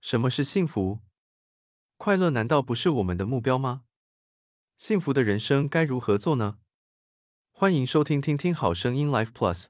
什么是幸福？快乐难道不是我们的目标吗？幸福的人生该如何做呢？欢迎收听听听好声音 Life Plus。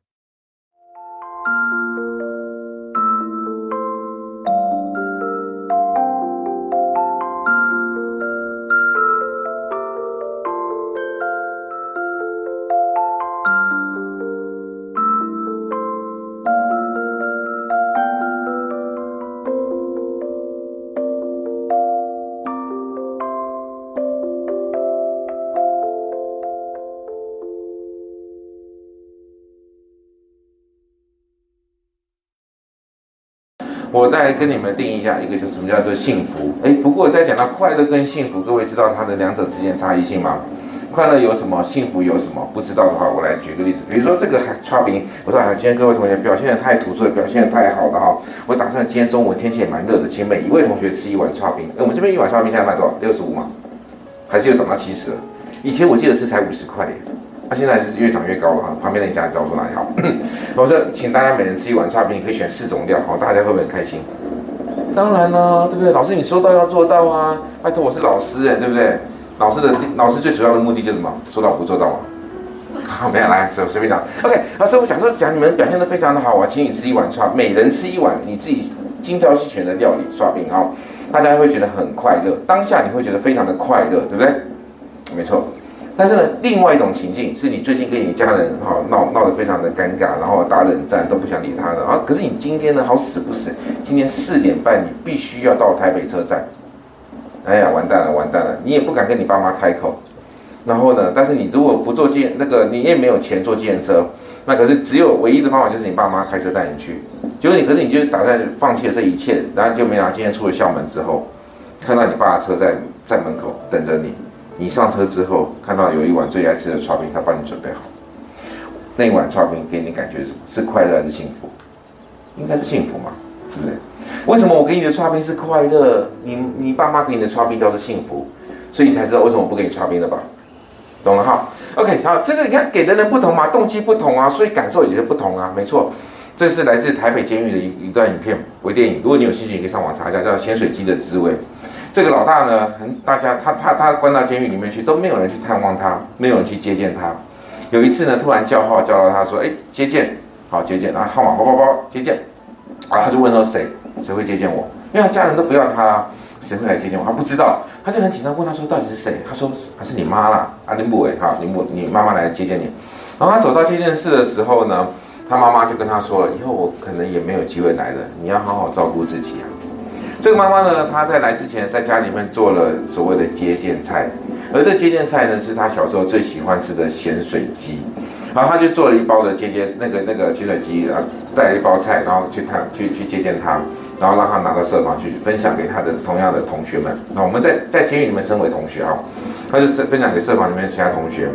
我再跟你们定义一下，一个叫什么叫做幸福？哎，不过在讲到快乐跟幸福，各位知道它的两者之间差异性吗？快乐有什么？幸福有什么？不知道的话，我来举个例子，比如说这个剉冰，我说啊，今天各位同学表现得太突出，表现得太好了哈，我打算今天中午天气也蛮热的，请每一位同学吃一碗剉冰。哎，我们这边一碗剉冰现在卖多少？六十五吗？还是又涨到七十了？以前我记得是才五十块耶。它、啊、现在是越涨越高了哈，旁边那家你告诉我说哪里好？我 说，请大家每人吃一碗剉冰，你可以选四种料，好，大家会不会很开心？当然啦，对不对？老师你说到要做到啊！拜托，我是老师哎，对不对？老师的老师最主要的目的就是什么？说到不做到嘛。好，没有来，随随便讲。OK，老师，我想说，讲你们表现的非常的好，我请你吃一碗剉，每人吃一碗你自己精挑细选的料理剉冰啊，大家会觉得很快乐，当下你会觉得非常的快乐，对不对？没错。但是呢，另外一种情境是你最近跟你家人哈闹闹得非常的尴尬，然后打冷战都不想理他了啊。可是你今天呢，好死不死，今天四点半你必须要到台北车站。哎呀，完蛋了，完蛋了，你也不敢跟你爸妈开口。然后呢，但是你如果不坐计那个，你也没有钱坐计程车，那可是只有唯一的方法就是你爸妈开车带你去。结果你可是你就打算放弃了这一切，然后就没想到今天出了校门之后，看到你爸的车在在门口等着你。你上车之后，看到有一碗最爱吃的炒冰，他帮你准备好。那一碗炒冰给你感觉是？是快乐还是幸福？应该是幸福嘛，对不对？为什么我给你的剉冰是快乐？你你爸妈给你的剉冰叫做幸福，所以你才知道为什么我不给你剉冰了吧？懂了哈？OK，好，这是你看给的人不同嘛，动机不同啊，所以感受也就不同啊，没错。这是来自台北监狱的一一段影片微电影，如果你有兴趣，你可以上网查一下，叫《咸水鸡的滋味》。这个老大呢，很大家他他他关到监狱里面去，都没有人去探望他，没有人去接见他。有一次呢，突然叫号叫到他说：“哎，接见，好接见啊，号码包包包接见。”啊，他就问说：“谁谁会接见我？因为他家人都不要他啊，谁会来接见我？他不知道，他就很紧张问他说：到底是谁？他说：还是你妈啦，啊林母哎，哈林母，你妈妈来接见你。然后他走到接见室的时候呢，他妈妈就跟他说了：以后我可能也没有机会来了，你要好好照顾自己啊。”这个妈妈呢，她在来之前，在家里面做了所谓的接见菜，而这接见菜呢，是她小时候最喜欢吃的咸水鸡，然后她就做了一包的接见那个那个咸水鸡，然后带了一包菜，然后去探去去接见她，然后让她拿到社房去分享给她的同样的同学们。那我们在在监狱里面身为同学啊，她就是分享给社房里面其他同学。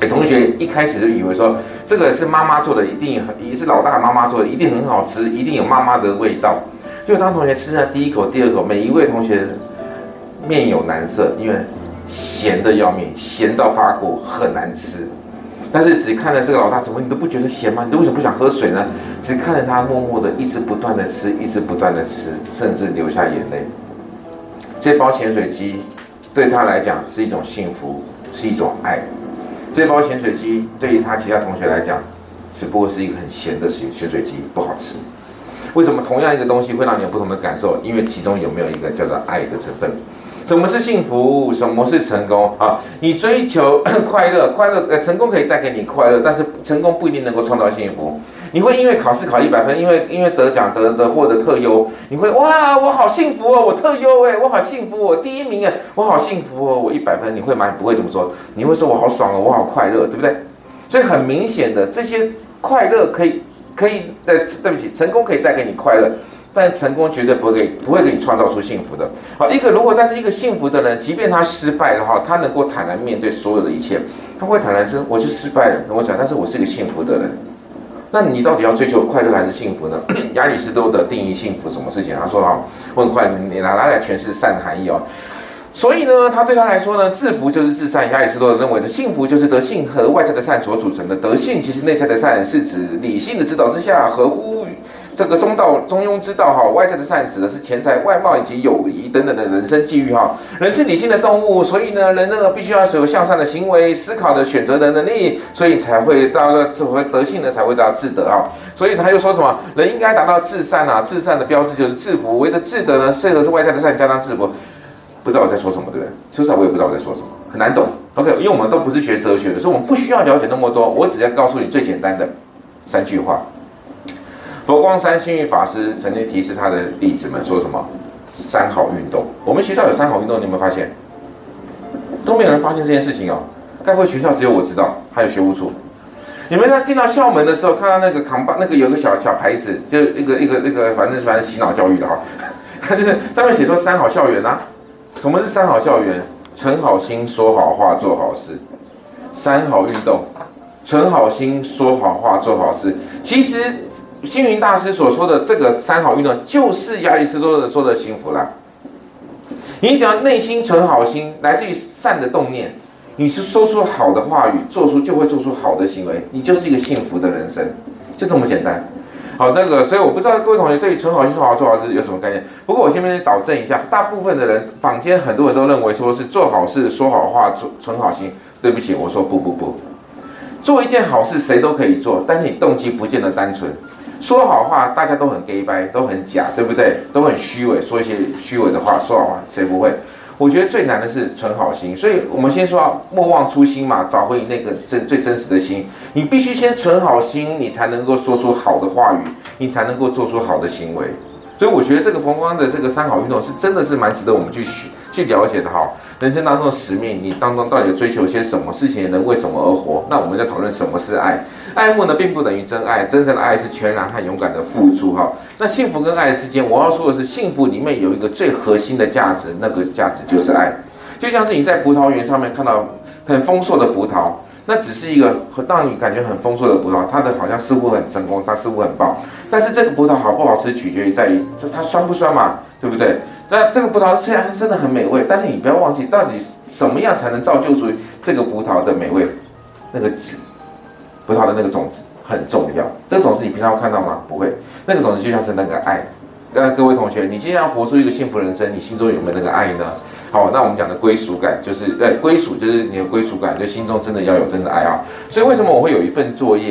哎，同学一开始就以为说这个是妈妈做的，一定也是老大妈妈做的，一定很好吃，一定有妈妈的味道。就当同学吃下第一口、第二口，每一位同学面有难色，因为咸的要命，咸到发苦，很难吃。但是只看着这个老大，怎么你都不觉得咸吗？你都为什么不想喝水呢？只看着他默默的一直不断的吃，一直不断的吃，甚至流下眼泪。这包咸水鸡对他来讲是一种幸福，是一种爱。这包咸水鸡对于他其他同学来讲，只不过是一个很咸的咸咸水鸡，不好吃。为什么同样一个东西会让你有不同的感受？因为其中有没有一个叫做爱的成分？什么是幸福？什么是成功？啊，你追求 快乐，快乐呃，成功可以带给你快乐，但是成功不一定能够创造幸福。你会因为考试考一百分，因为因为得奖得得获得特优，你会哇，我好幸福哦，我特优哎，我好幸福，我第一名哎，我好幸福哦，我一百分，你会吗？不会这么说，你会说我好爽哦，我好快乐，对不对？所以很明显的，这些快乐可以。可以，对，对不起，成功可以带给你快乐，但成功绝对不会给不会给你创造出幸福的。好，一个如果但是一个幸福的人，即便他失败的话，他能够坦然面对所有的一切，他会坦然说，我就失败了，我讲，但是我是一个幸福的人。那你到底要追求快乐还是幸福呢？亚里士多德定义幸福什么事情？他说啊，我很快你拿来诠释善的含义哦。所以呢，他对他来说呢，制服就是至善。亚里士多德认为的幸福就是德性和外在的善所组成的。德性其实内在的善是指理性的指导之下，合乎这个中道中庸之道哈，外在的善指的是钱财、外貌以及友谊等等的人生际遇哈。人是理性的动物，所以呢，人那个必须要有向善的行为、思考的选择的能力，所以才会到个智慧德性呢，才会到智德啊。所以他又说什么？人应该达到至善啊，至善的标志就是至福。为的至德呢，这个是外在的善加上至福。不知道我在说什么，对不对？说实，我也不知道我在说什么，很难懂。OK，因为我们都不是学哲学的，所以我们不需要了解那么多。我只要告诉你最简单的三句话。佛光山星云法师曾经提示他的弟子们说什么？三好运动。我们学校有三好运动，你有没有发现？都没有人发现这件事情哦。该会学校只有我知道？还有学务处。你们在进到校门的时候，看到那个扛把，那个有个小小牌子，就一个一个那个，反正反正洗脑教育的哈。他就是上面写说三好校园啊。什么是三好校园？存好心，说好话，做好事。三好运动，存好心，说好话，做好事。其实。星云大师所说的这个三好运动，就是亚里士多德说的幸福啦。你只要内心存好心，来自于善的动念，你是说出好的话语，做出就会做出好的行为，你就是一个幸福的人生，就这么简单。好，这个，所以我不知道各位同学对于存好心、说好做好事有什么概念。不过我先面导正一下，大部分的人，坊间很多人都认为说是做好事、说好话、做存好心。对不起，我说不不不，做一件好事谁都可以做，但是你动机不见得单纯。说好话，大家都很 gay 掰，都很假，对不对？都很虚伪，说一些虚伪的话。说好话，谁不会？我觉得最难的是存好心。所以我们先说，莫忘初心嘛，找回那个真最真实的心。你必须先存好心，你才能够说出好的话语，你才能够做出好的行为。所以我觉得这个佛光的这个三好运动是真的是蛮值得我们去去了解的哈。人生当中的使命，你当中到底追求些什么事情？人为什么而活？那我们在讨论什么是爱。爱慕呢，并不等于真爱。真正的爱是全然和勇敢的付出。哈，那幸福跟爱之间，我要说的是，幸福里面有一个最核心的价值，那个价值就是爱。就像是你在葡萄园上面看到很丰硕的葡萄，那只是一个让你感觉很丰硕的葡萄，它的好像似乎很成功，它似乎很棒。但是这个葡萄好不好吃，取决于在于它酸不酸嘛，对不对？那这个葡萄虽然真的很美味，但是你不要忘记，到底什么样才能造就出这个葡萄的美味？那个籽，葡萄的那个种子很重要。这个种子你平常会看到吗？不会。那个种子就像是那个爱。那各位同学，你今天要活出一个幸福人生，你心中有没有那个爱呢？好，那我们讲的归属感，就是对归属，就是你的归属感，就心中真的要有真的爱啊。所以为什么我会有一份作业？